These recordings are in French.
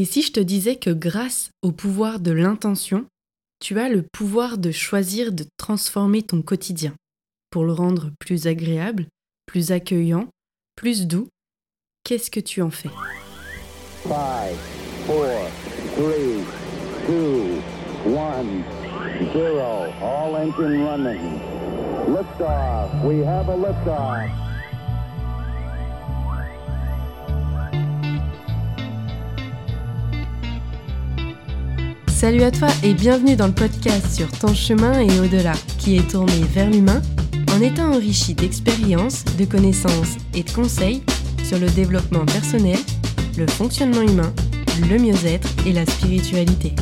Et si je te disais que grâce au pouvoir de l'intention, tu as le pouvoir de choisir de transformer ton quotidien pour le rendre plus agréable, plus accueillant, plus doux, qu'est-ce que tu en fais? 5, 4, 3, 2, 1, 0, all engine running. Liftoff, we have a liftoff. Salut à toi et bienvenue dans le podcast sur ton chemin et au-delà, qui est tourné vers l'humain en étant enrichi d'expériences, de connaissances et de conseils sur le développement personnel, le fonctionnement humain, le mieux-être et la spiritualité.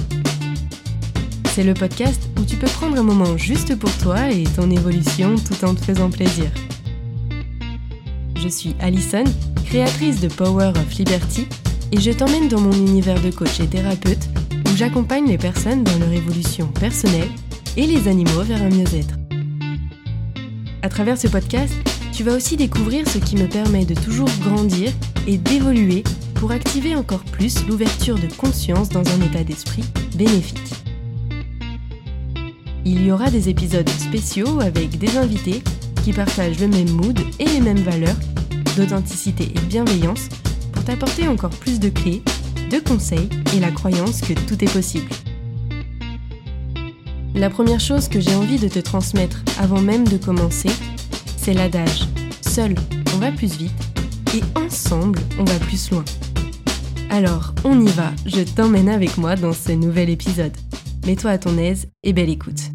C'est le podcast où tu peux prendre un moment juste pour toi et ton évolution tout en te faisant plaisir. Je suis Alison, créatrice de Power of Liberty, et je t'emmène dans mon univers de coach et thérapeute j'accompagne les personnes dans leur évolution personnelle et les animaux vers un mieux-être. À travers ce podcast, tu vas aussi découvrir ce qui me permet de toujours grandir et d'évoluer pour activer encore plus l'ouverture de conscience dans un état d'esprit bénéfique. Il y aura des épisodes spéciaux avec des invités qui partagent le même mood et les mêmes valeurs d'authenticité et bienveillance pour t'apporter encore plus de clés de conseils et la croyance que tout est possible. La première chose que j'ai envie de te transmettre avant même de commencer, c'est l'adage Seul, on va plus vite et ensemble, on va plus loin. Alors, on y va, je t'emmène avec moi dans ce nouvel épisode. Mets-toi à ton aise et belle écoute.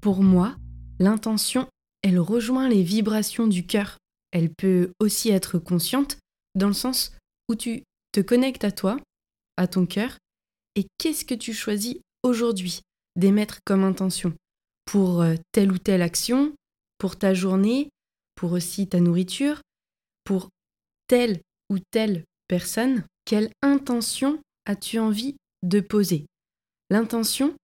Pour moi, l'intention, elle rejoint les vibrations du cœur. Elle peut aussi être consciente dans le sens où tu te connecte à toi, à ton cœur, et qu'est-ce que tu choisis aujourd'hui d'émettre comme intention pour euh, telle ou telle action, pour ta journée, pour aussi ta nourriture, pour telle ou telle personne, quelle intention as-tu envie de poser? L'intention,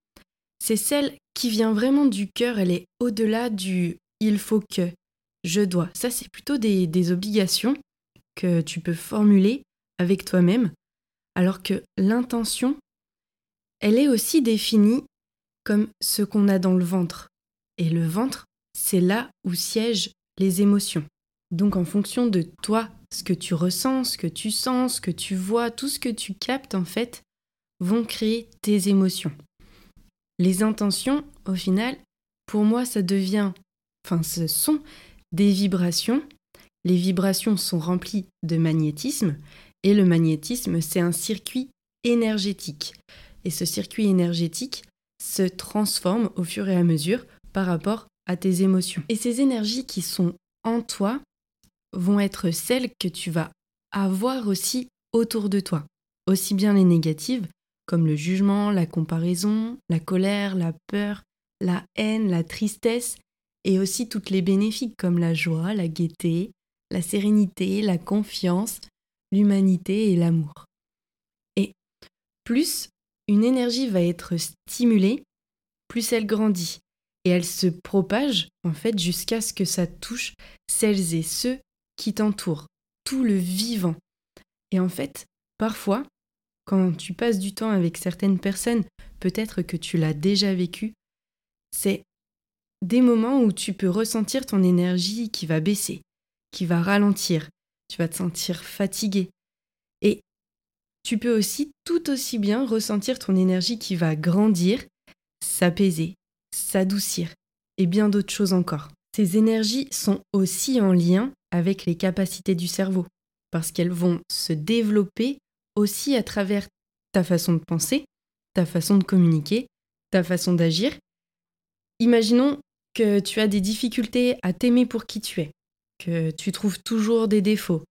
c'est celle qui vient vraiment du cœur, elle est au-delà du il faut que, je dois. Ça, c'est plutôt des obligations que tu peux formuler avec toi-même, alors que l'intention, elle est aussi définie comme ce qu'on a dans le ventre. Et le ventre, c'est là où siègent les émotions. Donc en fonction de toi, ce que tu ressens, ce que tu sens, ce que tu vois, tout ce que tu captes en fait, vont créer tes émotions. Les intentions, au final, pour moi, ça devient, enfin ce sont des vibrations. Les vibrations sont remplies de magnétisme et le magnétisme, c'est un circuit énergétique. Et ce circuit énergétique se transforme au fur et à mesure par rapport à tes émotions. Et ces énergies qui sont en toi vont être celles que tu vas avoir aussi autour de toi. Aussi bien les négatives, comme le jugement, la comparaison, la colère, la peur, la haine, la tristesse, et aussi toutes les bénéfiques comme la joie, la gaieté, la sérénité, la confiance, l'humanité et l'amour. Et plus une énergie va être stimulée, plus elle grandit et elle se propage en fait jusqu'à ce que ça touche celles et ceux qui t'entourent, tout le vivant. Et en fait, parfois, quand tu passes du temps avec certaines personnes, peut-être que tu l'as déjà vécu, c'est des moments où tu peux ressentir ton énergie qui va baisser, qui va ralentir, tu vas te sentir fatigué. Et tu peux aussi tout aussi bien ressentir ton énergie qui va grandir, s'apaiser, s'adoucir et bien d'autres choses encore. Ces énergies sont aussi en lien avec les capacités du cerveau, parce qu'elles vont se développer aussi à travers ta façon de penser, ta façon de communiquer, ta façon d'agir. Imaginons que tu as des difficultés à t'aimer pour qui tu es que tu trouves toujours des défauts,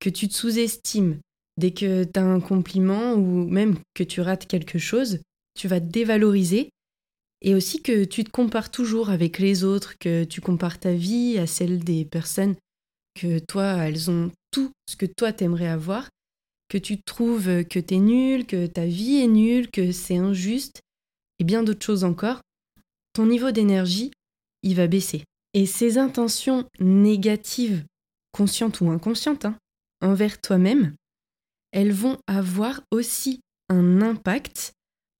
que tu te sous-estimes, dès que tu as un compliment ou même que tu rates quelque chose, tu vas te dévaloriser et aussi que tu te compares toujours avec les autres, que tu compares ta vie à celle des personnes que toi, elles ont tout ce que toi t'aimerais avoir, que tu trouves que t'es nul, que ta vie est nulle, que c'est injuste, et bien d'autres choses encore, ton niveau d'énergie, il va baisser. Et ces intentions négatives, conscientes ou inconscientes, hein, envers toi-même, elles vont avoir aussi un impact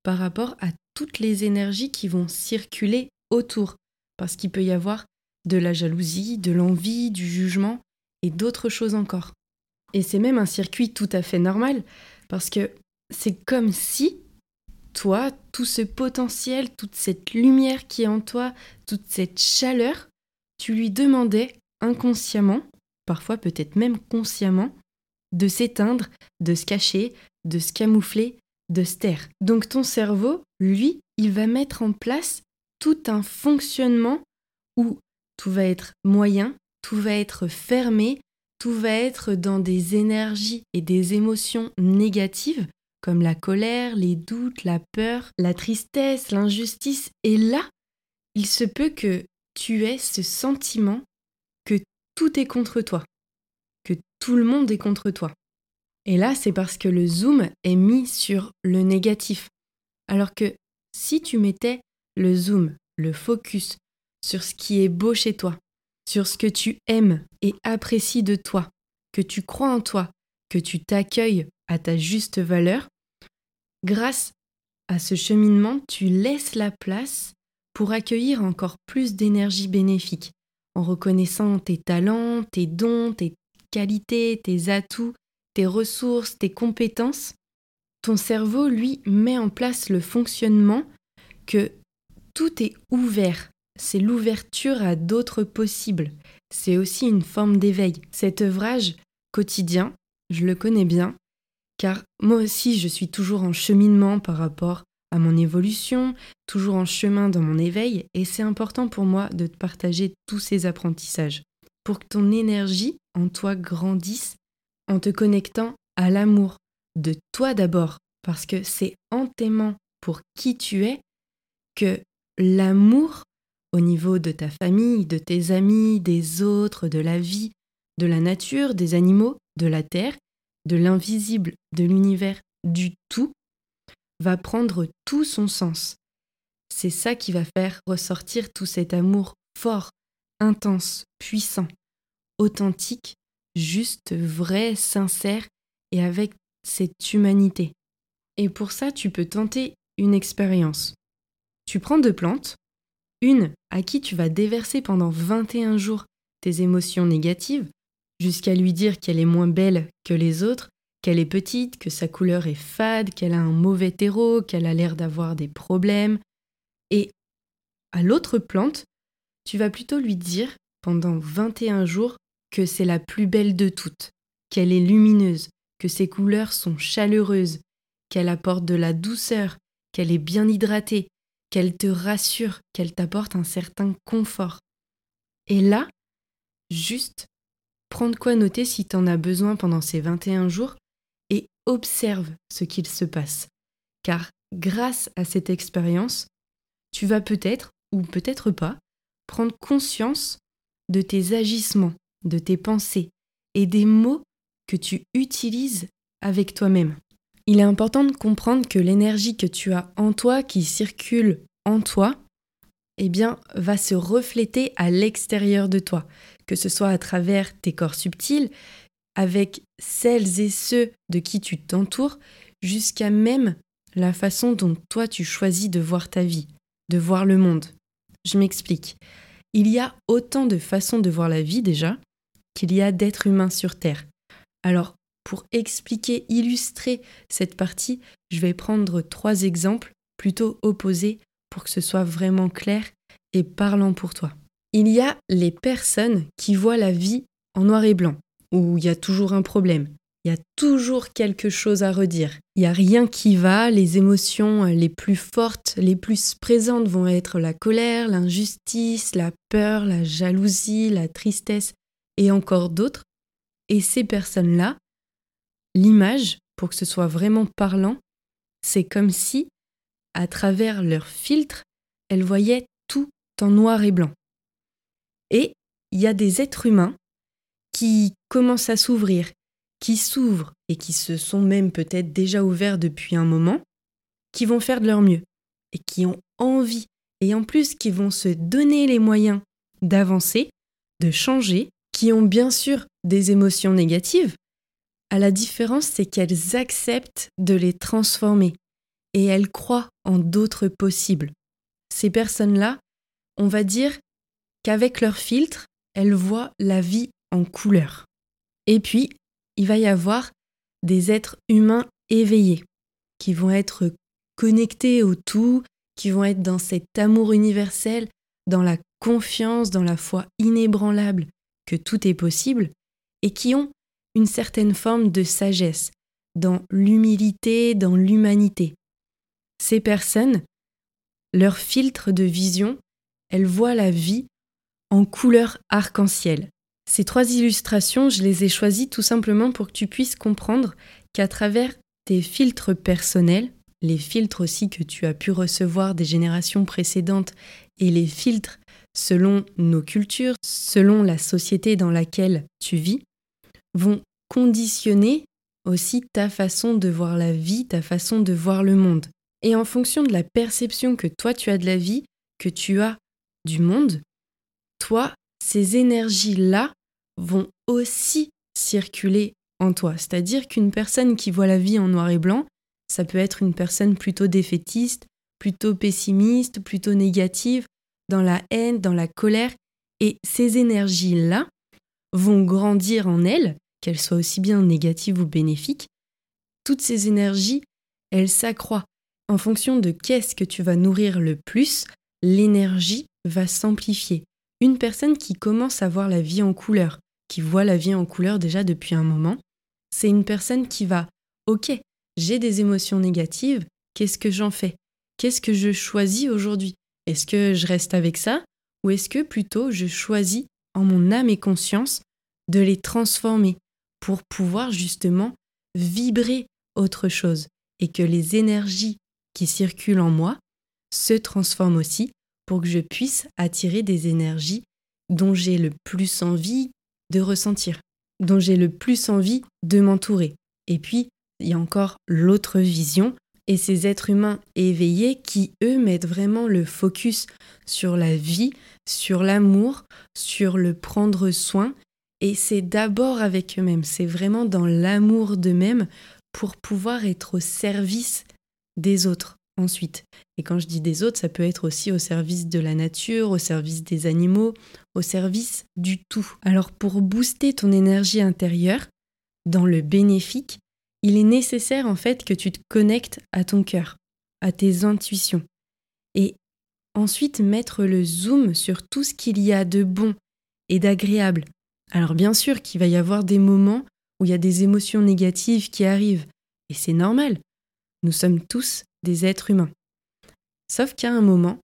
par rapport à toutes les énergies qui vont circuler autour. Parce qu'il peut y avoir de la jalousie, de l'envie, du jugement et d'autres choses encore. Et c'est même un circuit tout à fait normal, parce que c'est comme si toi, tout ce potentiel, toute cette lumière qui est en toi, toute cette chaleur, tu lui demandais inconsciemment, parfois peut-être même consciemment, de s'éteindre, de se cacher, de se camoufler, de se taire. Donc ton cerveau, lui, il va mettre en place tout un fonctionnement où tout va être moyen, tout va être fermé, tout va être dans des énergies et des émotions négatives comme la colère, les doutes, la peur, la tristesse, l'injustice. Et là, il se peut que tu aies ce sentiment que tout est contre toi, que tout le monde est contre toi. Et là, c'est parce que le zoom est mis sur le négatif. Alors que si tu mettais le zoom, le focus sur ce qui est beau chez toi, sur ce que tu aimes et apprécies de toi, que tu crois en toi, que tu t'accueilles à ta juste valeur, grâce à ce cheminement, tu laisses la place pour accueillir encore plus d'énergie bénéfique, en reconnaissant tes talents, tes dons, tes qualités, tes atouts, tes ressources, tes compétences. Ton cerveau, lui, met en place le fonctionnement que tout est ouvert. C'est l'ouverture à d'autres possibles. C'est aussi une forme d'éveil. Cet œuvrage quotidien, je le connais bien, car moi aussi je suis toujours en cheminement par rapport à mon évolution, toujours en chemin dans mon éveil, et c'est important pour moi de te partager tous ces apprentissages, pour que ton énergie en toi grandisse en te connectant à l'amour de toi d'abord, parce que c'est en pour qui tu es que l'amour au niveau de ta famille, de tes amis, des autres, de la vie, de la nature, des animaux, de la terre, de l'invisible, de l'univers, du tout, va prendre tout son sens. C'est ça qui va faire ressortir tout cet amour fort, intense, puissant, authentique, juste, vrai, sincère et avec cette humanité. Et pour ça, tu peux tenter une expérience. Tu prends deux plantes, une à qui tu vas déverser pendant 21 jours tes émotions négatives, jusqu'à lui dire qu'elle est moins belle que les autres, qu'elle est petite, que sa couleur est fade, qu'elle a un mauvais terreau, qu'elle a l'air d'avoir des problèmes. Et à l'autre plante, tu vas plutôt lui dire pendant 21 jours que c'est la plus belle de toutes, qu'elle est lumineuse, que ses couleurs sont chaleureuses, qu'elle apporte de la douceur, qu'elle est bien hydratée, qu'elle te rassure, qu'elle t'apporte un certain confort. Et là, juste, prendre quoi noter si t'en as besoin pendant ces 21 jours observe ce qu'il se passe. Car grâce à cette expérience, tu vas peut-être, ou peut-être pas, prendre conscience de tes agissements, de tes pensées et des mots que tu utilises avec toi-même. Il est important de comprendre que l'énergie que tu as en toi, qui circule en toi, eh bien, va se refléter à l'extérieur de toi, que ce soit à travers tes corps subtils, avec celles et ceux de qui tu t'entoures, jusqu'à même la façon dont toi tu choisis de voir ta vie, de voir le monde. Je m'explique. Il y a autant de façons de voir la vie déjà qu'il y a d'êtres humains sur Terre. Alors, pour expliquer, illustrer cette partie, je vais prendre trois exemples plutôt opposés pour que ce soit vraiment clair et parlant pour toi. Il y a les personnes qui voient la vie en noir et blanc, où il y a toujours un problème, il y a toujours quelque chose à redire. Il n'y a rien qui va, les émotions les plus fortes, les plus présentes vont être la colère, l'injustice, la peur, la jalousie, la tristesse et encore d'autres. Et ces personnes-là, l'image, pour que ce soit vraiment parlant, c'est comme si, à travers leur filtre, elles voyaient tout en noir et blanc. Et il y a des êtres humains qui commencent à s'ouvrir, qui s'ouvrent et qui se sont même peut-être déjà ouverts depuis un moment, qui vont faire de leur mieux et qui ont envie et en plus qui vont se donner les moyens d'avancer, de changer, qui ont bien sûr des émotions négatives, À la différence, c'est qu'elles acceptent de les transformer et elles croient en d'autres possibles. Ces personnes-là, on va dire qu'avec leur filtre, elles voient la vie en couleur. Et puis, il va y avoir des êtres humains éveillés qui vont être connectés au tout, qui vont être dans cet amour universel, dans la confiance, dans la foi inébranlable que tout est possible, et qui ont une certaine forme de sagesse, dans l'humilité, dans l'humanité. Ces personnes, leur filtre de vision, elles voient la vie en couleur arc-en-ciel. Ces trois illustrations, je les ai choisies tout simplement pour que tu puisses comprendre qu'à travers tes filtres personnels, les filtres aussi que tu as pu recevoir des générations précédentes et les filtres selon nos cultures, selon la société dans laquelle tu vis, vont conditionner aussi ta façon de voir la vie, ta façon de voir le monde. Et en fonction de la perception que toi tu as de la vie, que tu as du monde, toi, ces énergies-là vont aussi circuler en toi. C'est-à-dire qu'une personne qui voit la vie en noir et blanc, ça peut être une personne plutôt défaitiste, plutôt pessimiste, plutôt négative, dans la haine, dans la colère. Et ces énergies-là vont grandir en elle, qu'elles soient aussi bien négatives ou bénéfiques. Toutes ces énergies, elles s'accroissent. En fonction de qu'est-ce que tu vas nourrir le plus, l'énergie va s'amplifier. Une personne qui commence à voir la vie en couleur, qui voit la vie en couleur déjà depuis un moment, c'est une personne qui va, ok, j'ai des émotions négatives, qu'est-ce que j'en fais? Qu'est-ce que je choisis aujourd'hui? Est-ce que je reste avec ça? Ou est-ce que plutôt je choisis en mon âme et conscience de les transformer pour pouvoir justement vibrer autre chose et que les énergies qui circulent en moi se transforment aussi pour que je puisse attirer des énergies dont j'ai le plus envie de ressentir, dont j'ai le plus envie de m'entourer. Et puis, il y a encore l'autre vision et ces êtres humains éveillés qui, eux, mettent vraiment le focus sur la vie, sur l'amour, sur le prendre soin. Et c'est d'abord avec eux-mêmes, c'est vraiment dans l'amour d'eux-mêmes pour pouvoir être au service des autres ensuite. Et quand je dis des autres, ça peut être aussi au service de la nature, au service des animaux, au service du tout. Alors pour booster ton énergie intérieure, dans le bénéfique, il est nécessaire en fait que tu te connectes à ton cœur, à tes intuitions. Et ensuite mettre le zoom sur tout ce qu'il y a de bon et d'agréable. Alors bien sûr qu'il va y avoir des moments où il y a des émotions négatives qui arrivent, et c'est normal. Nous sommes tous des êtres humains. Sauf qu'à un moment,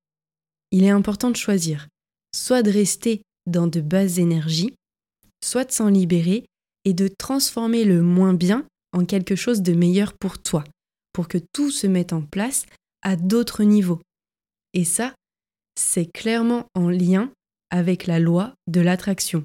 il est important de choisir, soit de rester dans de basses énergies, soit de s'en libérer et de transformer le moins bien en quelque chose de meilleur pour toi, pour que tout se mette en place à d'autres niveaux. Et ça, c'est clairement en lien avec la loi de l'attraction.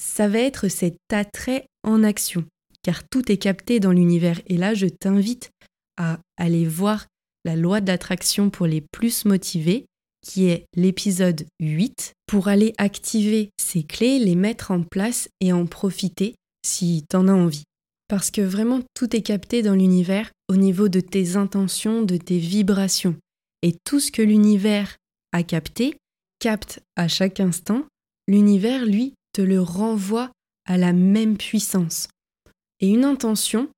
Ça va être cet attrait en action, car tout est capté dans l'univers. Et là, je t'invite à aller voir la loi d'attraction pour les plus motivés, qui est l'épisode 8, pour aller activer ces clés, les mettre en place et en profiter si t'en as envie. Parce que vraiment tout est capté dans l'univers au niveau de tes intentions, de tes vibrations. Et tout ce que l'univers a capté, capte à chaque instant, l'univers, lui, te le renvoie à la même puissance. Et une intention,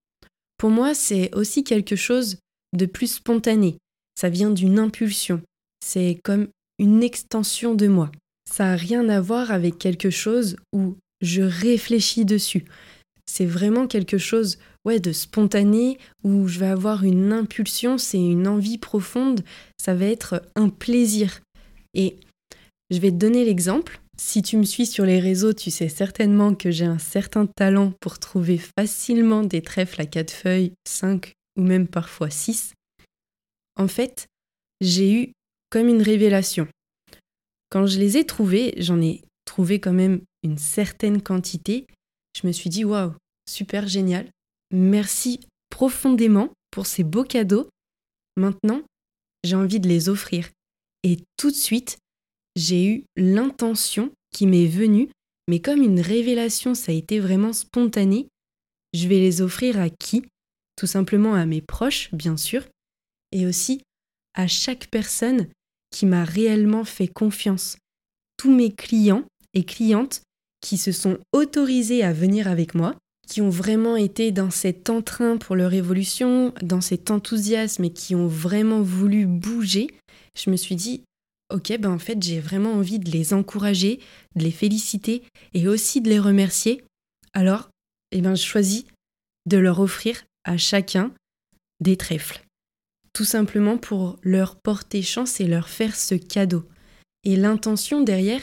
pour moi, c'est aussi quelque chose de plus spontané. Ça vient d'une impulsion. C'est comme une extension de moi. Ça n'a rien à voir avec quelque chose où je réfléchis dessus. C'est vraiment quelque chose ouais, de spontané où je vais avoir une impulsion, c'est une envie profonde, ça va être un plaisir. Et je vais te donner l'exemple. Si tu me suis sur les réseaux, tu sais certainement que j'ai un certain talent pour trouver facilement des trèfles à quatre feuilles, cinq ou même parfois six. En fait, j'ai eu comme une révélation. Quand je les ai trouvés, j'en ai trouvé quand même une certaine quantité. Je me suis dit waouh, super génial. Merci profondément pour ces beaux cadeaux. Maintenant, j'ai envie de les offrir. Et tout de suite, j'ai eu l'intention qui m'est venue, mais comme une révélation, ça a été vraiment spontané, Je vais les offrir à qui? Tout simplement à mes proches, bien sûr, et aussi à chaque personne qui m'a réellement fait confiance. Tous mes clients et clientes qui se sont autorisés à venir avec moi, qui ont vraiment été dans cet entrain pour leur évolution, dans cet enthousiasme et qui ont vraiment voulu bouger, je me suis dit, ok, ben en fait j'ai vraiment envie de les encourager, de les féliciter et aussi de les remercier. Alors, eh ben, je choisis de leur offrir à chacun des trèfles. Tout simplement pour leur porter chance et leur faire ce cadeau. Et l'intention derrière,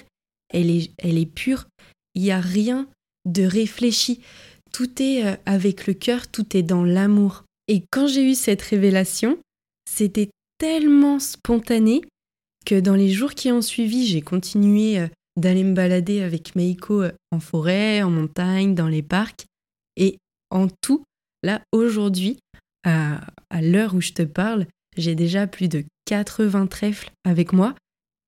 elle est, elle est pure. Il n'y a rien de réfléchi. Tout est euh, avec le cœur, tout est dans l'amour. Et quand j'ai eu cette révélation, c'était tellement spontané que dans les jours qui ont suivi, j'ai continué euh, d'aller me balader avec Meiko euh, en forêt, en montagne, dans les parcs. Et en tout, là, aujourd'hui, à, à l'heure où je te parle, j'ai déjà plus de 80 trèfles avec moi.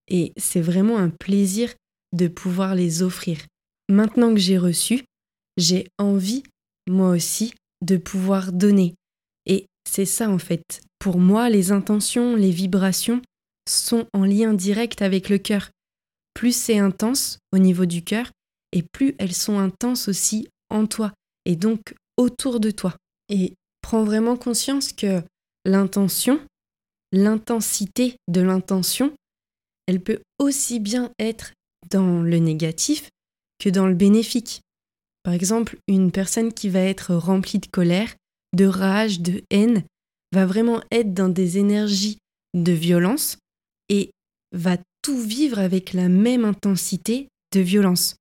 Et c'est vraiment un plaisir de pouvoir les offrir. Maintenant que j'ai reçu, j'ai envie, moi aussi, de pouvoir donner. Et c'est ça en fait. Pour moi, les intentions, les vibrations sont en lien direct avec le cœur. Plus c'est intense au niveau du cœur, et plus elles sont intenses aussi en toi, et donc autour de toi. Et prends vraiment conscience que l'intention, l'intensité de l'intention, elle peut aussi bien être dans le négatif que dans le bénéfique. Par exemple, une personne qui va être remplie de colère, de rage, de haine, va vraiment être dans des énergies de violence et va tout vivre avec la même intensité de violence.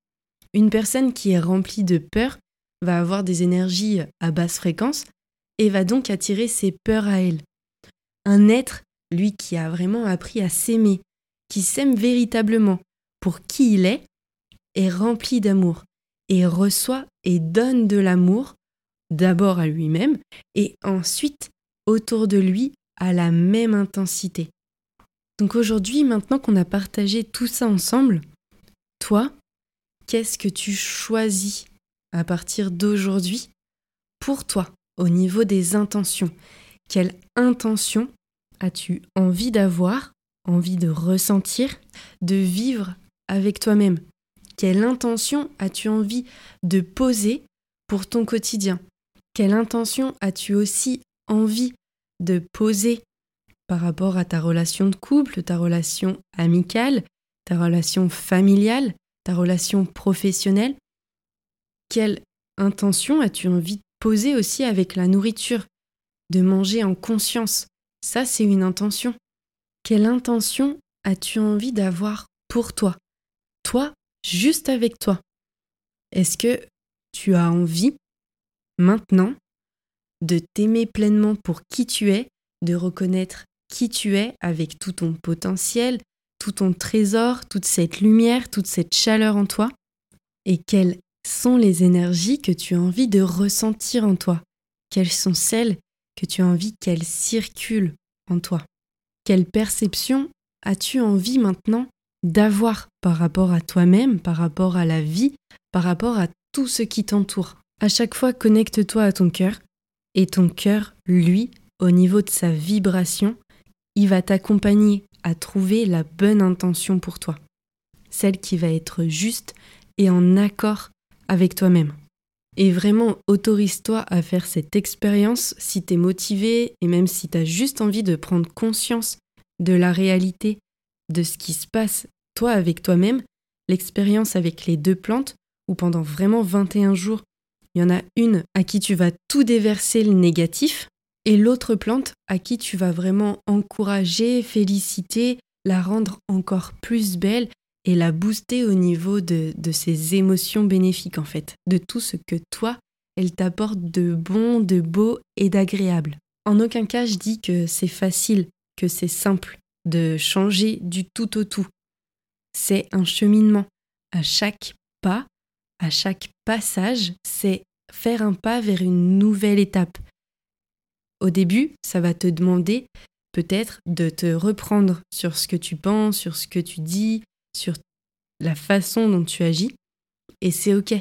Une personne qui est remplie de peur va avoir des énergies à basse fréquence et va donc attirer ses peurs à elle. Un être, lui qui a vraiment appris à s'aimer, qui s'aime véritablement pour qui il est, est rempli d'amour et reçoit et donne de l'amour d'abord à lui-même et ensuite autour de lui à la même intensité. Donc aujourd'hui, maintenant qu'on a partagé tout ça ensemble, toi, qu'est-ce que tu choisis à partir d'aujourd'hui pour toi au niveau des intentions? Quelle intention as-tu envie d'avoir, envie de ressentir, de vivre avec toi-même? Quelle intention as-tu envie de poser pour ton quotidien? Quelle intention as-tu aussi envie de poser par rapport à ta relation de couple, ta relation amicale, ta relation familiale, ta relation professionnelle Quelle intention as-tu envie de poser aussi avec la nourriture De manger en conscience? Ça, c'est une intention. Quelle intention as-tu envie d'avoir pour toi? Toi, juste avec toi. Est-ce que tu as envie, maintenant, de t'aimer pleinement pour qui tu es, de reconnaître qui tu es avec tout ton potentiel, tout ton trésor, toute cette lumière, toute cette chaleur en toi. Et quelles sont les énergies que tu as envie de ressentir en toi? Quelles sont celles que tu as envie qu'elles circulent en toi? Quelle perception as-tu envie maintenant d'avoir par rapport à toi-même, par rapport à la vie, par rapport à tout ce qui t'entoure? À chaque fois, connecte-toi à ton cœur et ton cœur, lui, au niveau de sa vibration, il va t'accompagner à trouver la bonne intention pour toi, celle qui va être juste et en accord avec toi-même. Et vraiment, autorise-toi à faire cette expérience si tu es motivé et même si tu as juste envie de prendre conscience de la réalité de ce qui se passe toi avec toi-même, l'expérience avec les deux plantes, où pendant vraiment 21 jours, il y en a une à qui tu vas tout déverser le négatif, et l'autre plante à qui tu vas vraiment encourager, féliciter, la rendre encore plus belle et la booster au niveau de, de ses émotions bénéfiques en fait, de tout ce que toi, elle t'apporte de bon, de beau et d'agréable. En aucun cas je dis que c'est facile, que c'est simple de changer du tout au tout c'est un cheminement. À chaque pas, à chaque passage, c'est faire un pas vers une nouvelle étape. Au début, ça va te demander peut-être de te reprendre sur ce que tu penses, sur ce que tu dis, sur la façon dont tu agis. Et c'est OK.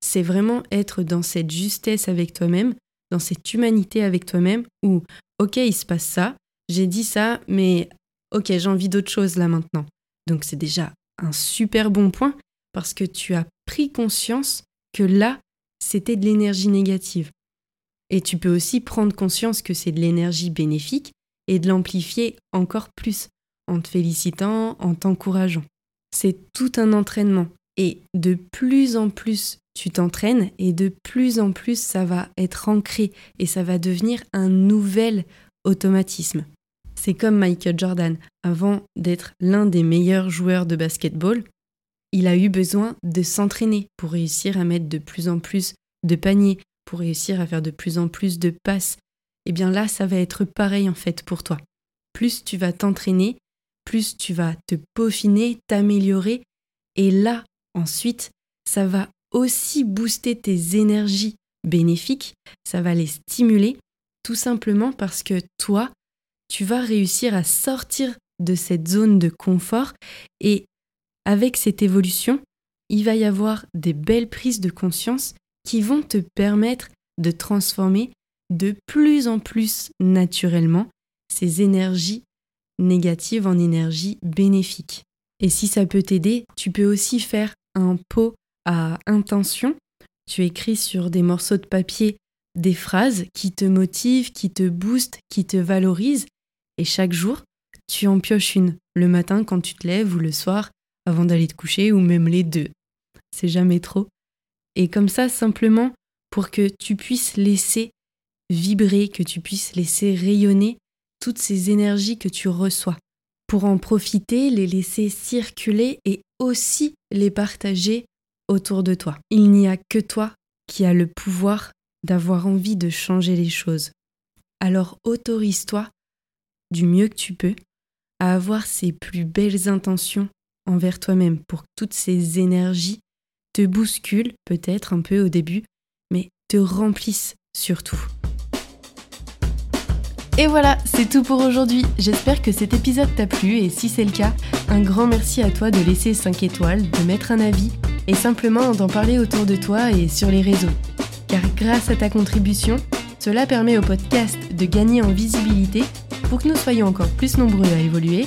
c'est vraiment être dans cette justesse avec toi-même, dans cette humanité avec toi-même, où, ok, il se passe ça, j'ai dit ça, mais ok, j'ai envie d'autre chose là maintenant. Donc c'est déjà un super bon point parce que tu as pris conscience que là, c'était de l'énergie négative. Et tu peux aussi prendre conscience que c'est de l'énergie bénéfique et de l'amplifier encore plus en te félicitant, en t'encourageant. C'est tout un entraînement. Et de plus en plus tu t'entraînes et de plus en plus ça va être ancré et ça va devenir un nouvel automatisme. C'est comme Michael Jordan. Avant d'être l'un des meilleurs joueurs de basketball, il a eu besoin de s'entraîner pour réussir à mettre de plus en plus de paniers, pour réussir à faire de plus en plus de passes. Et eh bien là, ça va être pareil en fait pour toi. Plus tu vas t'entraîner, plus tu vas te peaufiner, t'améliorer, et là, ensuite, ça va aussi booster tes énergies bénéfiques, ça va les stimuler, tout simplement parce que toi, tu vas réussir à sortir de cette zone de confort et avec cette évolution, il va y avoir des belles prises de conscience qui vont te permettre de transformer de plus en plus naturellement ces énergies négatives en énergies bénéfiques. Et si ça peut t'aider, tu peux aussi faire un pot à intention. Tu écris sur des morceaux de papier des phrases qui te motivent, qui te boostent, qui te valorisent. Et chaque jour, tu en pioches une, le matin quand tu te lèves ou le soir avant d'aller te coucher ou même les deux. C'est jamais trop. Et comme ça, simplement pour que tu puisses laisser vibrer, que tu puisses laisser rayonner toutes ces énergies que tu reçois. Pour en profiter, les laisser circuler et aussi les partager autour de toi. Il n'y a que toi qui as le pouvoir d'avoir envie de changer les choses. Alors autorise-toi, du mieux que tu peux, à avoir ces plus belles intentions envers toi-même pour que toutes ces énergies te bousculent peut-être un peu au début, mais te remplissent surtout. Et voilà, c'est tout pour aujourd'hui. J'espère que cet épisode t'a plu et si c'est le cas, un grand merci à toi de laisser 5 étoiles, de mettre un avis et simplement d'en parler autour de toi et sur les réseaux. Car grâce à ta contribution, cela permet au podcast de gagner en visibilité pour que nous soyons encore plus nombreux à évoluer.